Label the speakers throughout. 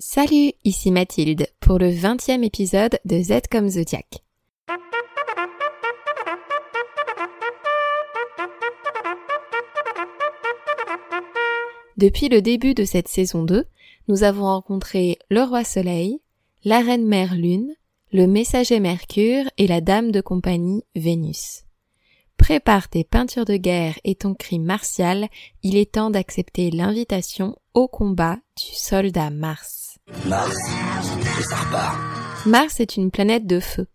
Speaker 1: Salut, ici Mathilde pour le 20e épisode de Z comme Zodiac. Depuis le début de cette saison 2, nous avons rencontré le roi Soleil, la reine mère Lune, le messager Mercure et la dame de compagnie Vénus. Prépare tes peintures de guerre et ton cri martial, il est temps d'accepter l'invitation au combat du soldat Mars. Mars, est une planète de feu.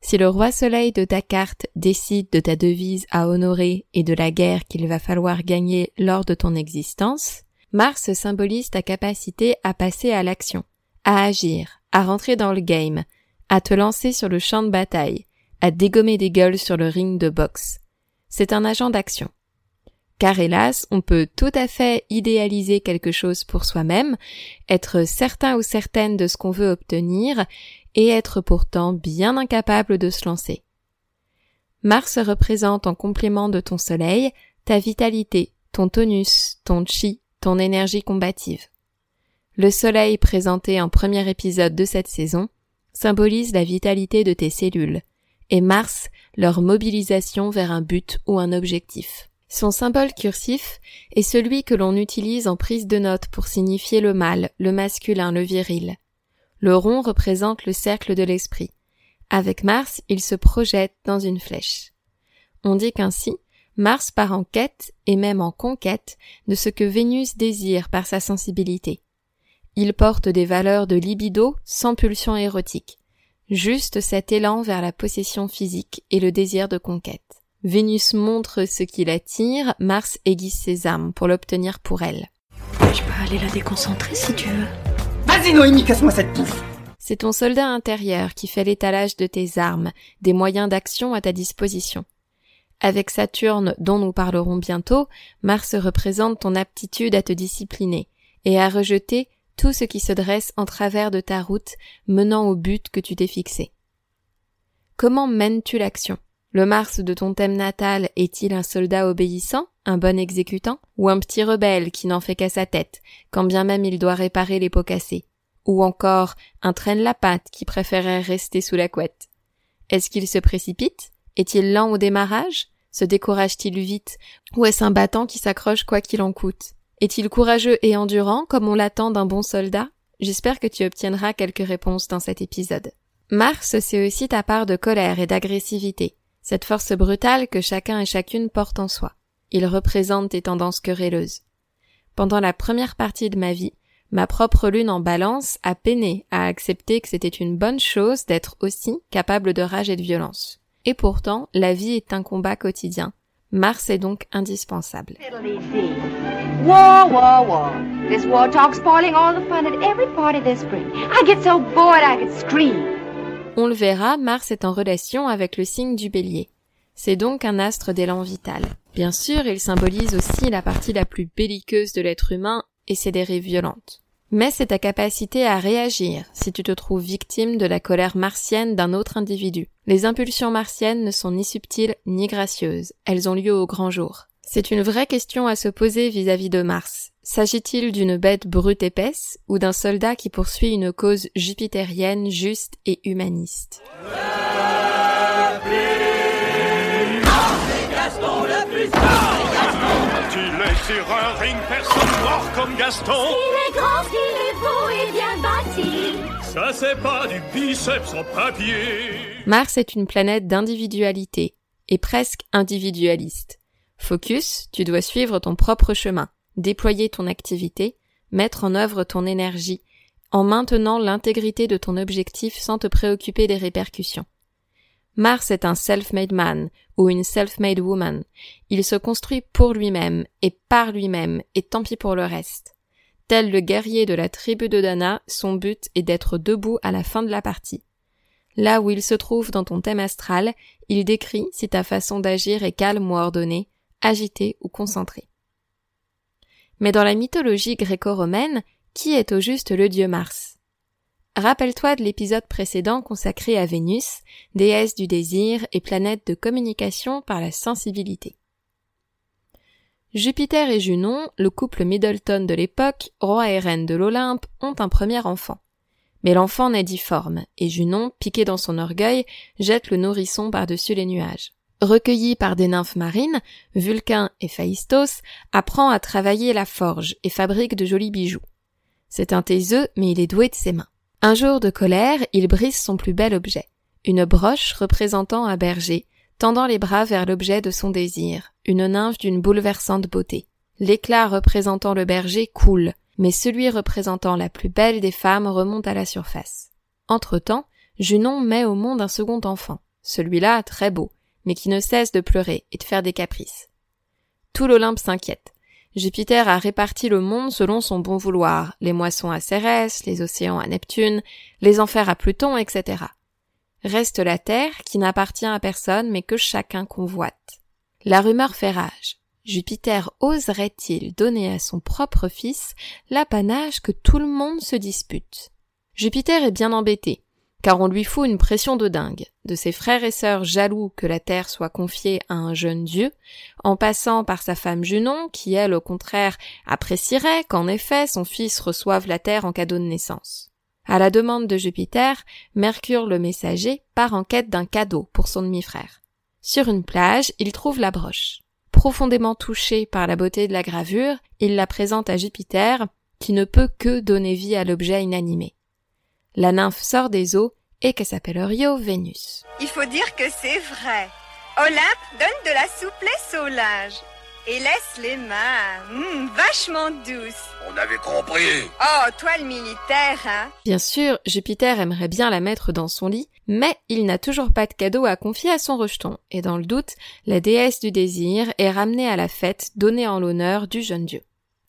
Speaker 1: Si le roi soleil de ta carte décide de ta devise à honorer et de la guerre qu'il va falloir gagner lors de ton existence, Mars symbolise ta capacité à passer à l'action, à agir, à rentrer dans le game, à te lancer sur le champ de bataille, à dégommer des gueules sur le ring de boxe. C'est un agent d'action. Car hélas, on peut tout à fait idéaliser quelque chose pour soi-même, être certain ou certaine de ce qu'on veut obtenir, et être pourtant bien incapable de se lancer. Mars représente en complément de ton soleil ta vitalité, ton tonus, ton chi, ton énergie combative. Le soleil présenté en premier épisode de cette saison symbolise la vitalité de tes cellules, et Mars leur mobilisation vers un but ou un objectif. Son symbole cursif est celui que l'on utilise en prise de notes pour signifier le mâle, le masculin, le viril. Le rond représente le cercle de l'esprit. Avec Mars, il se projette dans une flèche. On dit qu'ainsi, Mars part en quête et même en conquête de ce que Vénus désire par sa sensibilité. Il porte des valeurs de libido sans pulsion érotique, juste cet élan vers la possession physique et le désir de conquête. Vénus montre ce qui l'attire, Mars aiguise ses armes pour l'obtenir pour elle.
Speaker 2: Je peux aller la déconcentrer si tu veux.
Speaker 3: Vas-y Noémie, casse-moi cette touffe
Speaker 1: C'est ton soldat intérieur qui fait l'étalage de tes armes, des moyens d'action à ta disposition. Avec Saturne, dont nous parlerons bientôt, Mars représente ton aptitude à te discipliner et à rejeter tout ce qui se dresse en travers de ta route menant au but que tu t'es fixé. Comment mènes-tu l'action? Le Mars de ton thème natal est-il un soldat obéissant, un bon exécutant, ou un petit rebelle qui n'en fait qu'à sa tête, quand bien même il doit réparer les pots cassés, ou encore un traîne la patte qui préférerait rester sous la couette? Est-ce qu'il se précipite? Est-il lent au démarrage? Se décourage-t-il vite? Ou est-ce un battant qui s'accroche quoi qu'il en coûte? Est-il courageux et endurant comme on l'attend d'un bon soldat? J'espère que tu obtiendras quelques réponses dans cet épisode. Mars, c'est aussi ta part de colère et d'agressivité cette force brutale que chacun et chacune porte en soi. Il représente tes tendances querelleuses. Pendant la première partie de ma vie, ma propre lune en balance a peiné à accepter que c'était une bonne chose d'être aussi capable de rage et de violence. Et pourtant, la vie est un combat quotidien. Mars est donc indispensable.
Speaker 4: This war.
Speaker 1: On le verra, Mars est en relation avec le signe du bélier. C'est donc un astre d'élan vital. Bien sûr, il symbolise aussi la partie la plus belliqueuse de l'être humain et ses dérives violentes. Mais c'est ta capacité à réagir si tu te trouves victime de la colère martienne d'un autre individu. Les impulsions martiennes ne sont ni subtiles ni gracieuses, elles ont lieu au grand jour. C'est une vraie question à se poser vis-à-vis de Mars. S'agit-il d'une bête brute épaisse ou d'un soldat qui poursuit une cause jupitérienne juste et humaniste?
Speaker 5: Comme Gaston? Il est grand, il est beau et bien bâti. Ça c'est pas du biceps en papier.
Speaker 1: Mars est une planète d'individualité et presque individualiste. Focus, tu dois suivre ton propre chemin, déployer ton activité, mettre en œuvre ton énergie, en maintenant l'intégrité de ton objectif sans te préoccuper des répercussions. Mars est un self-made man ou une self-made woman. Il se construit pour lui-même et par lui-même et tant pis pour le reste. Tel le guerrier de la tribu de Dana, son but est d'être debout à la fin de la partie. Là où il se trouve dans ton thème astral, il décrit si ta façon d'agir est calme ou ordonnée, agité ou concentré. Mais dans la mythologie gréco-romaine, qui est au juste le dieu Mars? Rappelle-toi de l'épisode précédent consacré à Vénus, déesse du désir et planète de communication par la sensibilité. Jupiter et Junon, le couple Middleton de l'époque, roi et reine de l'Olympe, ont un premier enfant. Mais l'enfant naît difforme, et Junon, piqué dans son orgueil, jette le nourrisson par-dessus les nuages. Recueilli par des nymphes marines, Vulcain et Phaistos apprend à travailler la forge et fabrique de jolis bijoux. C'est un taiseux, mais il est doué de ses mains. Un jour de colère, il brise son plus bel objet. Une broche représentant un berger, tendant les bras vers l'objet de son désir, une nymphe d'une bouleversante beauté. L'éclat représentant le berger coule, mais celui représentant la plus belle des femmes remonte à la surface. Entre-temps, Junon met au monde un second enfant, celui-là très beau, mais qui ne cesse de pleurer et de faire des caprices. Tout l'Olympe s'inquiète. Jupiter a réparti le monde selon son bon vouloir, les moissons à Cérès, les océans à Neptune, les enfers à Pluton, etc. Reste la Terre qui n'appartient à personne mais que chacun convoite. La rumeur fait rage. Jupiter oserait-il donner à son propre fils l'apanage que tout le monde se dispute? Jupiter est bien embêté car on lui fout une pression de dingue, de ses frères et sœurs jaloux que la terre soit confiée à un jeune dieu, en passant par sa femme Junon, qui elle au contraire apprécierait qu'en effet son fils reçoive la terre en cadeau de naissance. À la demande de Jupiter, Mercure le messager part en quête d'un cadeau pour son demi-frère. Sur une plage, il trouve la broche. Profondément touché par la beauté de la gravure, il la présente à Jupiter, qui ne peut que donner vie à l'objet inanimé. La nymphe sort des eaux et que s'appelle Rio Vénus.
Speaker 6: Il faut dire que c'est vrai. Olympe donne de la souplesse au linge et laisse les mains hum, vachement douces.
Speaker 7: On avait compris.
Speaker 6: Oh, toi le militaire, hein
Speaker 1: Bien sûr, Jupiter aimerait bien la mettre dans son lit, mais il n'a toujours pas de cadeau à confier à son rejeton, et dans le doute, la déesse du désir est ramenée à la fête donnée en l'honneur du jeune dieu.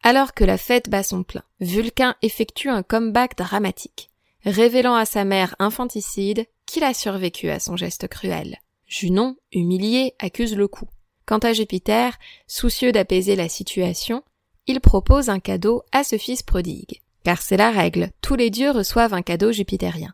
Speaker 1: Alors que la fête bat son plein, Vulcain effectue un comeback dramatique révélant à sa mère infanticide qu'il a survécu à son geste cruel. Junon, humilié, accuse le coup. Quant à Jupiter, soucieux d'apaiser la situation, il propose un cadeau à ce fils prodigue. Car c'est la règle, tous les dieux reçoivent un cadeau jupitérien.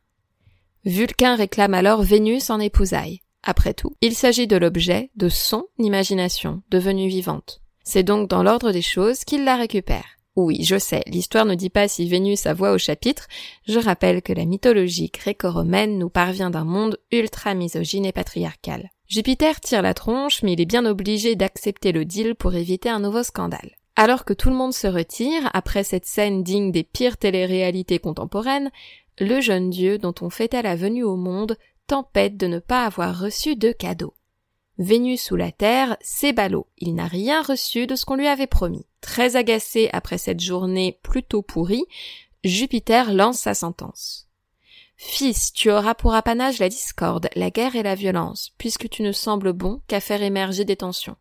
Speaker 1: Vulcain réclame alors Vénus en épousaille. Après tout, il s'agit de l'objet de son imagination devenue vivante. C'est donc dans l'ordre des choses qu'il la récupère. Oui, je sais, l'histoire ne dit pas si Vénus a voix au chapitre, je rappelle que la mythologie gréco-romaine nous parvient d'un monde ultra misogyne et patriarcal. Jupiter tire la tronche, mais il est bien obligé d'accepter le deal pour éviter un nouveau scandale. Alors que tout le monde se retire, après cette scène digne des pires téléréalités contemporaines, le jeune dieu dont on fêtait la venue au monde tempête de ne pas avoir reçu de cadeau. Vénus sous la terre, c'est ballot, il n'a rien reçu de ce qu'on lui avait promis. Très agacé après cette journée plutôt pourrie, Jupiter lance sa sentence. Fils, tu auras pour apanage la discorde, la guerre et la violence, puisque tu ne sembles bon qu'à faire émerger des tensions.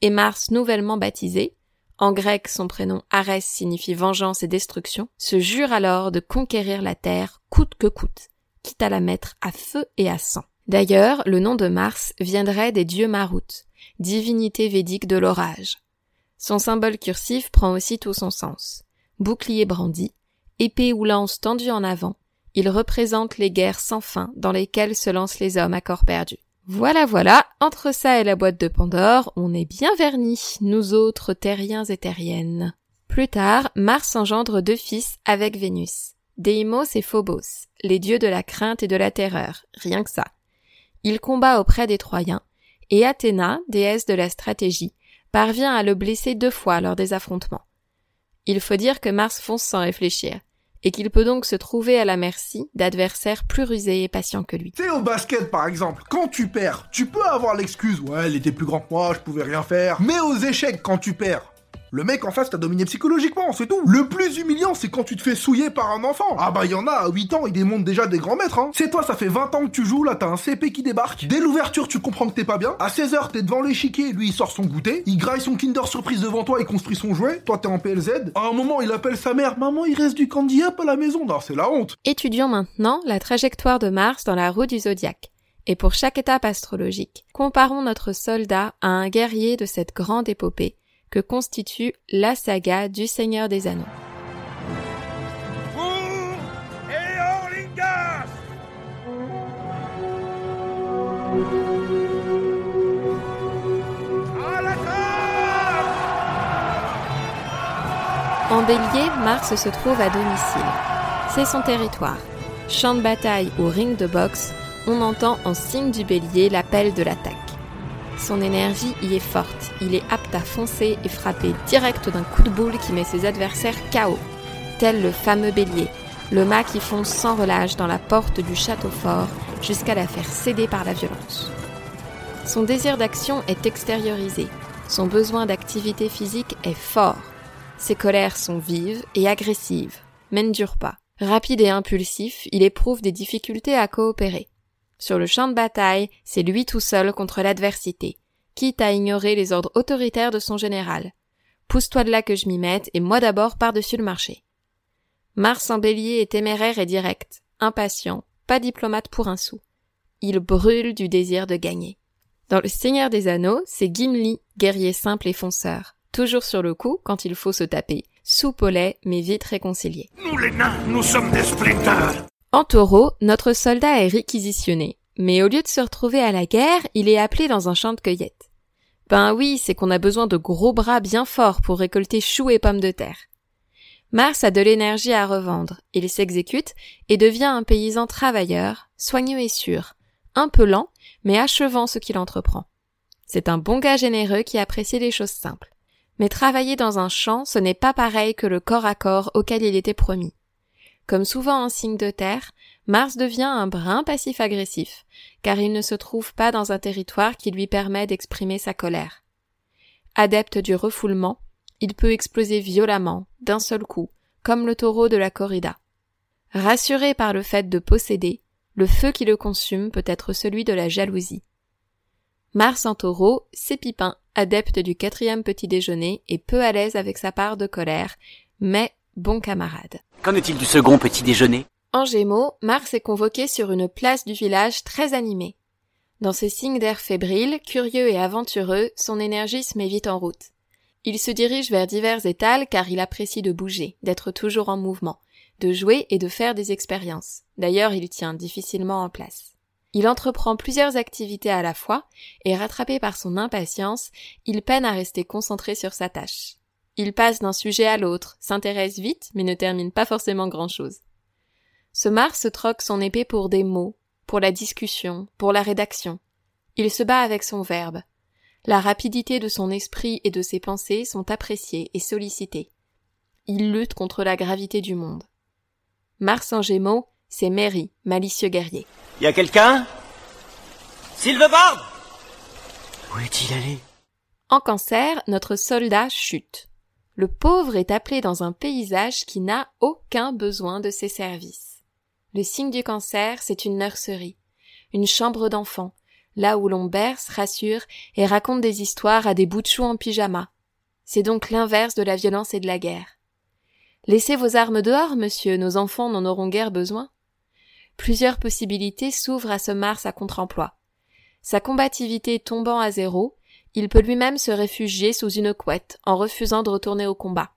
Speaker 1: Et Mars, nouvellement baptisé, en grec son prénom Arès signifie vengeance et destruction, se jure alors de conquérir la terre coûte que coûte, quitte à la mettre à feu et à sang. D'ailleurs, le nom de Mars viendrait des dieux Marut, divinité védique de l'orage. Son symbole cursif prend aussi tout son sens. Bouclier brandi, épée ou lance tendue en avant, il représente les guerres sans fin dans lesquelles se lancent les hommes à corps perdu. Voilà, voilà, entre ça et la boîte de Pandore, on est bien vernis, nous autres terriens et terriennes. Plus tard, Mars engendre deux fils avec Vénus. Deimos et Phobos, les dieux de la crainte et de la terreur, rien que ça. Il combat auprès des Troyens, et Athéna, déesse de la stratégie, parvient à le blesser deux fois lors des affrontements. Il faut dire que Mars fonce sans réfléchir, et qu'il peut donc se trouver à la merci d'adversaires plus rusés et patients que lui.
Speaker 8: Tu au basket par exemple, quand tu perds, tu peux avoir l'excuse, ouais, elle était plus grand que moi, je pouvais rien faire. Mais aux échecs, quand tu perds, le mec en face t'a dominé psychologiquement, c'est tout. Le plus humiliant, c'est quand tu te fais souiller par un enfant. Ah bah y en a, à 8 ans, il démonte déjà des grands maîtres, hein. C'est toi, ça fait 20 ans que tu joues, là t'as un CP qui débarque. Dès l'ouverture, tu comprends que t'es pas bien. À 16h, t'es devant l'échiquier, lui il sort son goûter. Il graille son Kinder Surprise devant toi, il construit son jouet. Toi t'es en PLZ. À un moment, il appelle sa mère, maman, il reste du candy up à la maison. Non, c'est la honte.
Speaker 1: Étudions maintenant la trajectoire de Mars dans la roue du zodiaque. Et pour chaque étape astrologique, comparons notre soldat à un guerrier de cette grande épopée que constitue la saga du Seigneur des Anneaux. En bélier, Mars se trouve à domicile. C'est son territoire. Champ de bataille ou ring de boxe, on entend en signe du bélier l'appel de l'attaque. Son énergie y est forte, il est apte à foncer et frapper direct d'un coup de boule qui met ses adversaires KO, tel le fameux bélier, le mât qui fonce sans relâche dans la porte du château fort jusqu'à la faire céder par la violence. Son désir d'action est extériorisé, son besoin d'activité physique est fort, ses colères sont vives et agressives, mais ne durent pas. Rapide et impulsif, il éprouve des difficultés à coopérer. Sur le champ de bataille, c'est lui tout seul contre l'adversité, quitte à ignorer les ordres autoritaires de son général. Pousse-toi de là que je m'y mette, et moi d'abord par-dessus le marché. Mars en bélier est téméraire et direct, impatient, pas diplomate pour un sou. Il brûle du désir de gagner. Dans le Seigneur des Anneaux, c'est Gimli, guerrier simple et fonceur, toujours sur le coup quand il faut se taper, lait mais vite réconcilié.
Speaker 5: Nous les nains, nous sommes des
Speaker 1: en taureau, notre soldat est réquisitionné, mais au lieu de se retrouver à la guerre, il est appelé dans un champ de cueillette. Ben oui, c'est qu'on a besoin de gros bras bien forts pour récolter choux et pommes de terre. Mars a de l'énergie à revendre, il s'exécute et devient un paysan travailleur, soigneux et sûr, un peu lent, mais achevant ce qu'il entreprend. C'est un bon gars généreux qui apprécie les choses simples. Mais travailler dans un champ, ce n'est pas pareil que le corps à corps auquel il était promis. Comme souvent en signe de terre, Mars devient un brin passif-agressif, car il ne se trouve pas dans un territoire qui lui permet d'exprimer sa colère. Adepte du refoulement, il peut exploser violemment, d'un seul coup, comme le taureau de la corrida. Rassuré par le fait de posséder, le feu qui le consume peut être celui de la jalousie. Mars en taureau, c'est Pipin, adepte du quatrième petit déjeuner et peu à l'aise avec sa part de colère, mais bon camarade.
Speaker 3: Qu'en est-il du second petit déjeuner?
Speaker 1: En Gémeaux, Mars est convoqué sur une place du village très animée. Dans ce signe d'air fébrile, curieux et aventureux, son énergie se met vite en route. Il se dirige vers divers étals car il apprécie de bouger, d'être toujours en mouvement, de jouer et de faire des expériences. D'ailleurs, il tient difficilement en place. Il entreprend plusieurs activités à la fois, et rattrapé par son impatience, il peine à rester concentré sur sa tâche. Il passe d'un sujet à l'autre, s'intéresse vite, mais ne termine pas forcément grand chose. Ce Mars troque son épée pour des mots, pour la discussion, pour la rédaction. Il se bat avec son verbe. La rapidité de son esprit et de ses pensées sont appréciées et sollicitées. Il lutte contre la gravité du monde. Mars en gémeaux, c'est Mary, malicieux guerrier.
Speaker 3: Y a quelqu'un? Silvebard Où est-il allé?
Speaker 1: En cancer, notre soldat chute le pauvre est appelé dans un paysage qui n'a aucun besoin de ses services. Le signe du cancer, c'est une nurserie, une chambre d'enfant, là où l'on berce, rassure et raconte des histoires à des bouts de chou en pyjama. C'est donc l'inverse de la violence et de la guerre. Laissez vos armes dehors, monsieur, nos enfants n'en auront guère besoin. Plusieurs possibilités s'ouvrent à ce Mars à contre-emploi. Sa combativité tombant à zéro, il peut lui-même se réfugier sous une couette en refusant de retourner au combat.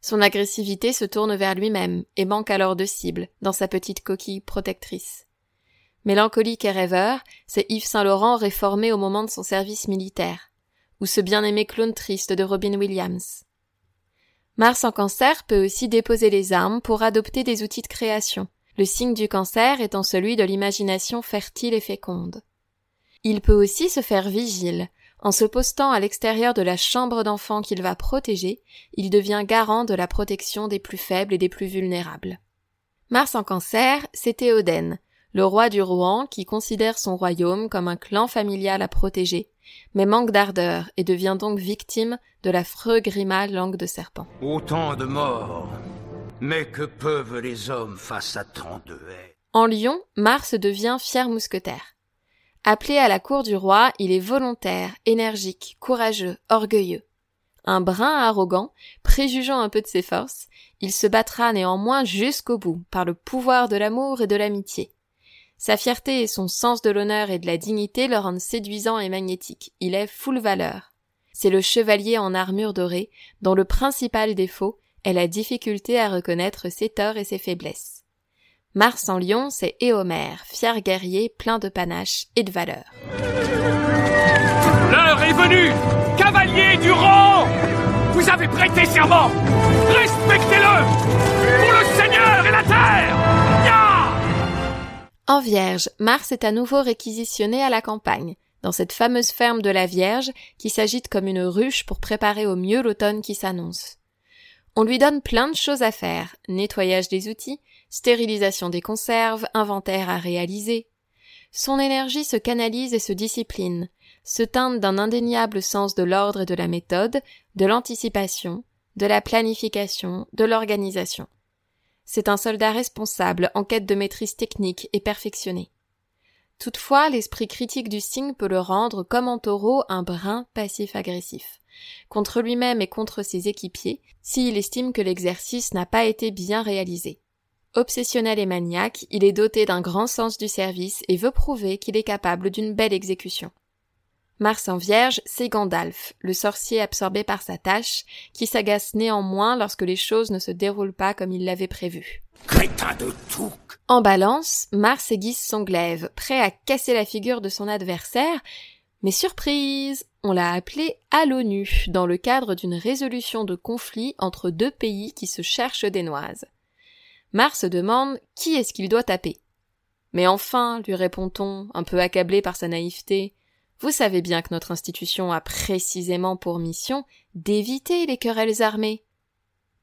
Speaker 1: Son agressivité se tourne vers lui-même et manque alors de cible dans sa petite coquille protectrice. Mélancolique et rêveur, c'est Yves Saint-Laurent réformé au moment de son service militaire, ou ce bien-aimé clown triste de Robin Williams. Mars en cancer peut aussi déposer les armes pour adopter des outils de création, le signe du cancer étant celui de l'imagination fertile et féconde. Il peut aussi se faire vigile, en se postant à l'extérieur de la chambre d'enfant qu'il va protéger, il devient garant de la protection des plus faibles et des plus vulnérables. Mars en cancer, c'est Théoden, le roi du Rouen qui considère son royaume comme un clan familial à protéger, mais manque d'ardeur et devient donc victime de l'affreux Grima langue de serpent.
Speaker 5: Autant de morts. Mais que peuvent les hommes face à tant de haine?
Speaker 1: En Lyon, Mars devient fier mousquetaire. Appelé à la cour du roi, il est volontaire, énergique, courageux, orgueilleux. Un brin arrogant, préjugeant un peu de ses forces, il se battra néanmoins jusqu'au bout par le pouvoir de l'amour et de l'amitié. Sa fierté et son sens de l'honneur et de la dignité le rendent séduisant et magnétique. Il est full valeur. C'est le chevalier en armure dorée, dont le principal défaut est la difficulté à reconnaître ses torts et ses faiblesses. Mars en lion, c'est Éomer, fier guerrier plein de panache et de valeur.
Speaker 5: L'heure est venue Cavalier du rang Vous avez prêté serment Respectez-le Pour le Seigneur et la terre
Speaker 1: En Vierge, Mars est à nouveau réquisitionné à la campagne, dans cette fameuse ferme de la Vierge qui s'agite comme une ruche pour préparer au mieux l'automne qui s'annonce. On lui donne plein de choses à faire, nettoyage des outils, stérilisation des conserves, inventaire à réaliser. Son énergie se canalise et se discipline, se teinte d'un indéniable sens de l'ordre et de la méthode, de l'anticipation, de la planification, de l'organisation. C'est un soldat responsable en quête de maîtrise technique et perfectionné. Toutefois, l'esprit critique du signe peut le rendre, comme en taureau, un brin passif-agressif. Contre lui-même et contre ses équipiers, s'il estime que l'exercice n'a pas été bien réalisé. Obsessionnel et maniaque, il est doté d'un grand sens du service et veut prouver qu'il est capable d'une belle exécution. Mars en Vierge, c'est Gandalf, le sorcier absorbé par sa tâche, qui s'agace néanmoins lorsque les choses ne se déroulent pas comme il l'avait prévu.
Speaker 5: Crétin de tout
Speaker 1: En balance, Mars aiguise son glaive, prêt à casser la figure de son adversaire, mais surprise, on l'a appelé à l'ONU, dans le cadre d'une résolution de conflit entre deux pays qui se cherchent des noises. Mars demande qui est-ce qu'il doit taper. Mais enfin, lui répond-on, un peu accablé par sa naïveté, vous savez bien que notre institution a précisément pour mission d'éviter les querelles armées.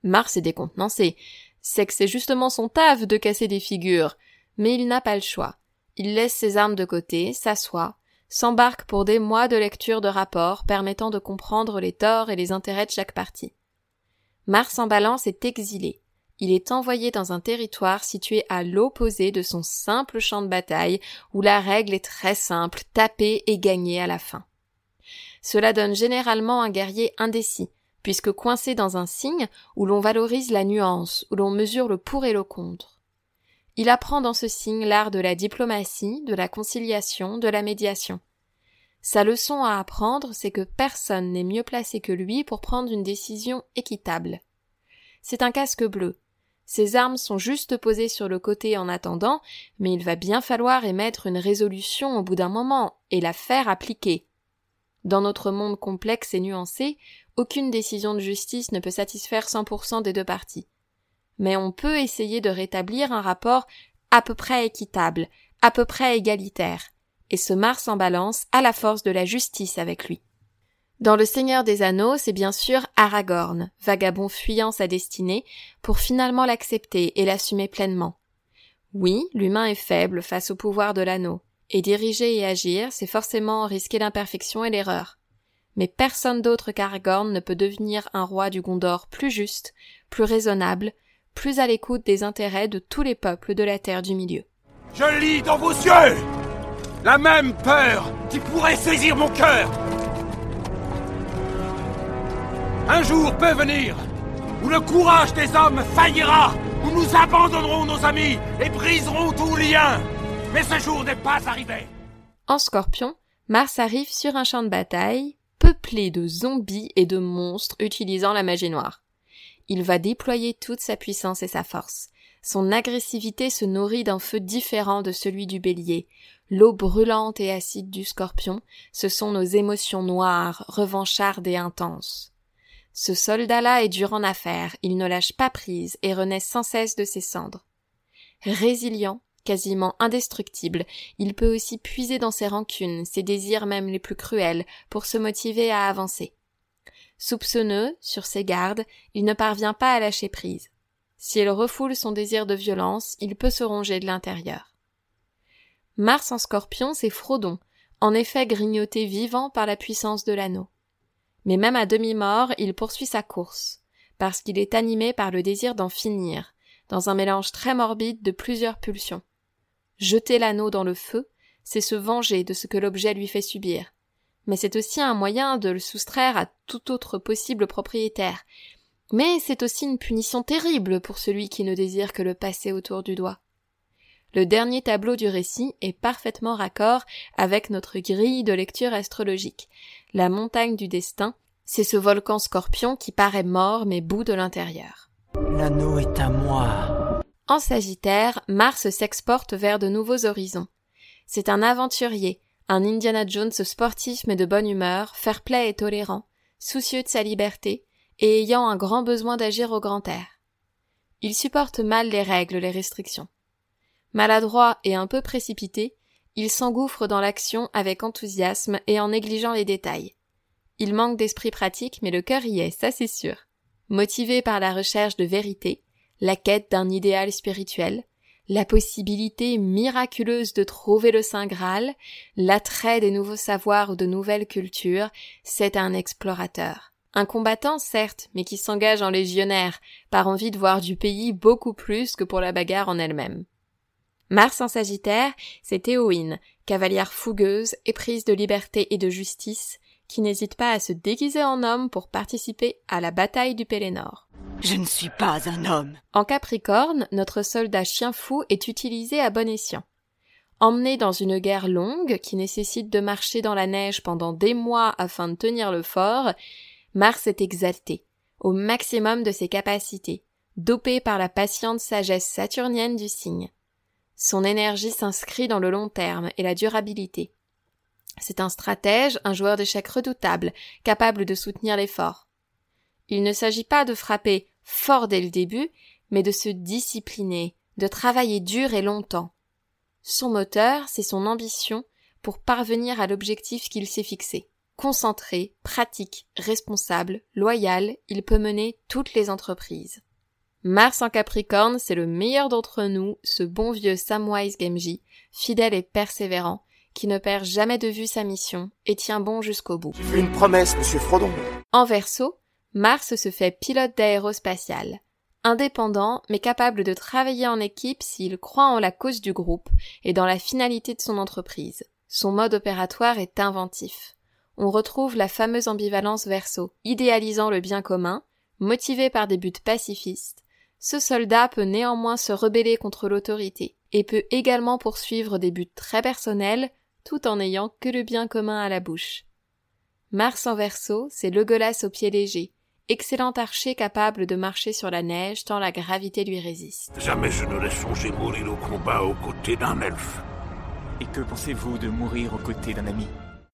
Speaker 1: Mars est décontenancé. C'est que c'est justement son taf de casser des figures. Mais il n'a pas le choix. Il laisse ses armes de côté, s'assoit, s'embarque pour des mois de lecture de rapports permettant de comprendre les torts et les intérêts de chaque partie. Mars en balance est exilé il est envoyé dans un territoire situé à l'opposé de son simple champ de bataille, où la règle est très simple, taper et gagner à la fin. Cela donne généralement un guerrier indécis, puisque coincé dans un signe où l'on valorise la nuance, où l'on mesure le pour et le contre. Il apprend dans ce signe l'art de la diplomatie, de la conciliation, de la médiation. Sa leçon à apprendre, c'est que personne n'est mieux placé que lui pour prendre une décision équitable. C'est un casque bleu, ses armes sont juste posées sur le côté en attendant, mais il va bien falloir émettre une résolution au bout d'un moment et la faire appliquer. Dans notre monde complexe et nuancé, aucune décision de justice ne peut satisfaire 100% des deux parties. Mais on peut essayer de rétablir un rapport à peu près équitable, à peu près égalitaire, et se Mars en balance à la force de la justice avec lui. Dans Le Seigneur des Anneaux, c'est bien sûr Aragorn, vagabond fuyant sa destinée, pour finalement l'accepter et l'assumer pleinement. Oui, l'humain est faible face au pouvoir de l'anneau, et diriger et agir, c'est forcément risquer l'imperfection et l'erreur. Mais personne d'autre qu'Aragorn ne peut devenir un roi du Gondor plus juste, plus raisonnable, plus à l'écoute des intérêts de tous les peuples de la Terre du Milieu.
Speaker 5: Je lis dans vos yeux la même peur qui pourrait saisir mon cœur un jour peut venir où le courage des hommes faillira, où nous abandonnerons nos amis et briserons tout lien. Mais ce jour n'est pas arrivé.
Speaker 1: En scorpion, Mars arrive sur un champ de bataille, peuplé de zombies et de monstres utilisant la magie noire. Il va déployer toute sa puissance et sa force. Son agressivité se nourrit d'un feu différent de celui du bélier. L'eau brûlante et acide du scorpion, ce sont nos émotions noires, revanchardes et intenses. Ce soldat-là est dur en affaires, il ne lâche pas prise et renaît sans cesse de ses cendres. Résilient, quasiment indestructible, il peut aussi puiser dans ses rancunes, ses désirs même les plus cruels, pour se motiver à avancer. Soupçonneux, sur ses gardes, il ne parvient pas à lâcher prise. Si elle refoule son désir de violence, il peut se ronger de l'intérieur. Mars en scorpion, c'est Frodon, en effet grignoté vivant par la puissance de l'anneau. Mais même à demi-mort, il poursuit sa course, parce qu'il est animé par le désir d'en finir, dans un mélange très morbide de plusieurs pulsions. Jeter l'anneau dans le feu, c'est se venger de ce que l'objet lui fait subir. Mais c'est aussi un moyen de le soustraire à tout autre possible propriétaire. Mais c'est aussi une punition terrible pour celui qui ne désire que le passer autour du doigt. Le dernier tableau du récit est parfaitement raccord avec notre grille de lecture astrologique. La montagne du destin, c'est ce volcan scorpion qui paraît mort mais bout de l'intérieur.
Speaker 3: L'anneau est à moi.
Speaker 1: En Sagittaire, Mars s'exporte vers de nouveaux horizons. C'est un aventurier, un Indiana Jones sportif mais de bonne humeur, fair-play et tolérant, soucieux de sa liberté, et ayant un grand besoin d'agir au grand air. Il supporte mal les règles, les restrictions. Maladroit et un peu précipité, il s'engouffre dans l'action avec enthousiasme et en négligeant les détails. Il manque d'esprit pratique, mais le cœur y est, ça c'est sûr. Motivé par la recherche de vérité, la quête d'un idéal spirituel, la possibilité miraculeuse de trouver le Saint Graal, l'attrait des nouveaux savoirs ou de nouvelles cultures, c'est un explorateur. Un combattant, certes, mais qui s'engage en légionnaire, par envie de voir du pays beaucoup plus que pour la bagarre en elle-même. Mars en Sagittaire, c'est Théoïne, cavalière fougueuse, éprise de liberté et de justice, qui n'hésite pas à se déguiser en homme pour participer à la bataille du Pélénor.
Speaker 2: Je ne suis pas un homme.
Speaker 1: En Capricorne, notre soldat chien fou est utilisé à bon escient. Emmené dans une guerre longue qui nécessite de marcher dans la neige pendant des mois afin de tenir le fort, Mars est exalté, au maximum de ses capacités, dopé par la patiente sagesse saturnienne du signe. Son énergie s'inscrit dans le long terme et la durabilité. C'est un stratège, un joueur d'échecs redoutable, capable de soutenir l'effort. Il ne s'agit pas de frapper fort dès le début, mais de se discipliner, de travailler dur et longtemps. Son moteur, c'est son ambition pour parvenir à l'objectif qu'il s'est fixé. Concentré, pratique, responsable, loyal, il peut mener toutes les entreprises. Mars en Capricorne, c'est le meilleur d'entre nous, ce bon vieux Samwise Gamgee, fidèle et persévérant, qui ne perd jamais de vue sa mission et tient bon jusqu'au bout.
Speaker 5: J'ai fait une promesse, monsieur Frodon.
Speaker 1: En verso, Mars se fait pilote d'aérospatial. Indépendant, mais capable de travailler en équipe s'il croit en la cause du groupe et dans la finalité de son entreprise. Son mode opératoire est inventif. On retrouve la fameuse ambivalence verso, idéalisant le bien commun, motivé par des buts pacifistes. Ce soldat peut néanmoins se rebeller contre l'autorité et peut également poursuivre des buts très personnels tout en n'ayant que le bien commun à la bouche. Mars en verso, c'est Legolas au pied léger, excellent archer capable de marcher sur la neige tant la gravité lui résiste.
Speaker 5: Jamais je ne laisse songer mourir au combat aux côtés d'un elfe.
Speaker 7: Et que pensez-vous de mourir aux côtés d'un ami?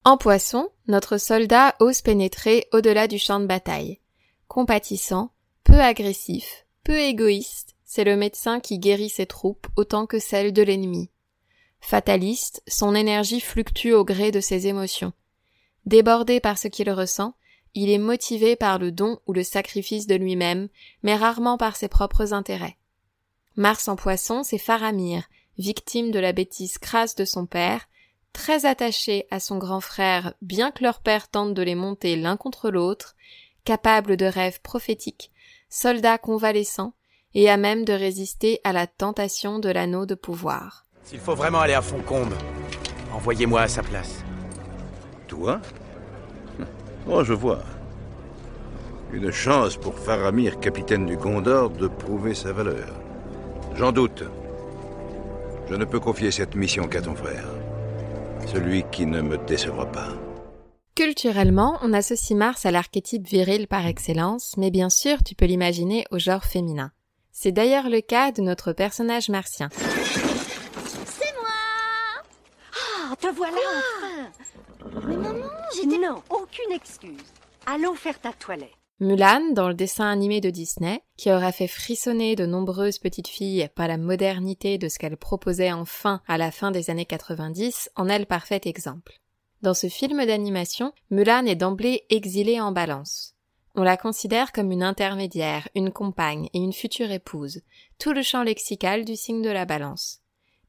Speaker 1: En poisson, notre soldat ose pénétrer au-delà du champ de bataille. Compatissant, peu agressif, peu égoïste, c'est le médecin qui guérit ses troupes autant que celles de l'ennemi. Fataliste, son énergie fluctue au gré de ses émotions. Débordé par ce qu'il ressent, il est motivé par le don ou le sacrifice de lui-même, mais rarement par ses propres intérêts. Mars en poisson, c'est Faramir, victime de la bêtise crasse de son père, très attaché à son grand frère, bien que leur père tente de les monter l'un contre l'autre, capable de rêves prophétiques, soldat convalescent, et à même de résister à la tentation de l'anneau de pouvoir.
Speaker 7: S'il faut vraiment aller à Foncombe, envoyez-moi à sa place.
Speaker 9: Toi? Oh, je vois. Une chance pour Faramir, capitaine du Gondor, de prouver sa valeur. J'en doute. Je ne peux confier cette mission qu'à ton frère. Celui qui ne me décevra pas.
Speaker 1: Culturellement, on associe Mars à l'archétype viril par excellence, mais bien sûr, tu peux l'imaginer au genre féminin. C'est d'ailleurs le cas de notre personnage martien.
Speaker 2: C'est moi
Speaker 6: Ah, te voilà enfin Mais maman, j'étais... Non, aucune excuse. Allons faire ta toilette.
Speaker 1: Mulan, dans le dessin animé de Disney, qui aura fait frissonner de nombreuses petites filles par la modernité de ce qu'elle proposait enfin à la fin des années 90, en est le parfait exemple. Dans ce film d'animation, Mulan est d'emblée exilée en balance. On la considère comme une intermédiaire, une compagne et une future épouse, tout le champ lexical du signe de la balance.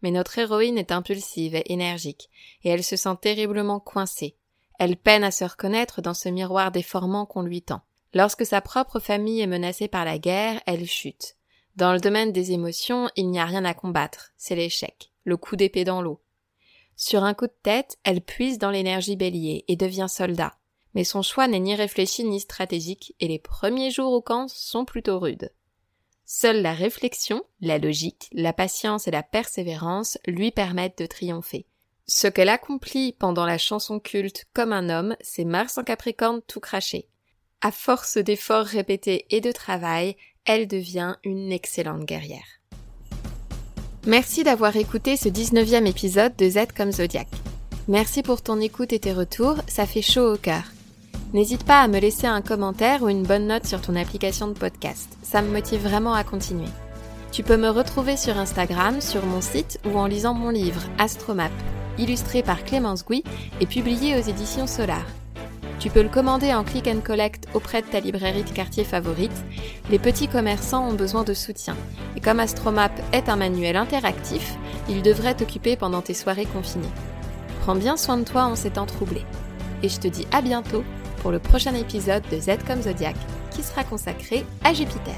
Speaker 1: Mais notre héroïne est impulsive et énergique, et elle se sent terriblement coincée. Elle peine à se reconnaître dans ce miroir déformant qu'on lui tend. Lorsque sa propre famille est menacée par la guerre, elle chute. Dans le domaine des émotions, il n'y a rien à combattre, c'est l'échec, le coup d'épée dans l'eau. Sur un coup de tête, elle puise dans l'énergie bélier et devient soldat. Mais son choix n'est ni réfléchi ni stratégique, et les premiers jours au camp sont plutôt rudes. Seule la réflexion, la logique, la patience et la persévérance lui permettent de triompher. Ce qu'elle accomplit pendant la chanson culte comme un homme, c'est Mars en Capricorne tout craché. À force d'efforts répétés et de travail, elle devient une excellente guerrière. Merci d'avoir écouté ce 19e épisode de Z comme Zodiac. Merci pour ton écoute et tes retours, ça fait chaud au cœur. N'hésite pas à me laisser un commentaire ou une bonne note sur ton application de podcast. Ça me motive vraiment à continuer. Tu peux me retrouver sur Instagram, sur mon site ou en lisant mon livre Astromap, illustré par Clémence Gouy et publié aux éditions Solar. Tu peux le commander en click and collect auprès de ta librairie de quartier favorite. Les petits commerçants ont besoin de soutien. Et comme Astromap est un manuel interactif, il devrait t'occuper pendant tes soirées confinées. Prends bien soin de toi en ces temps troublés. Et je te dis à bientôt pour le prochain épisode de Z comme Zodiac qui sera consacré à Jupiter.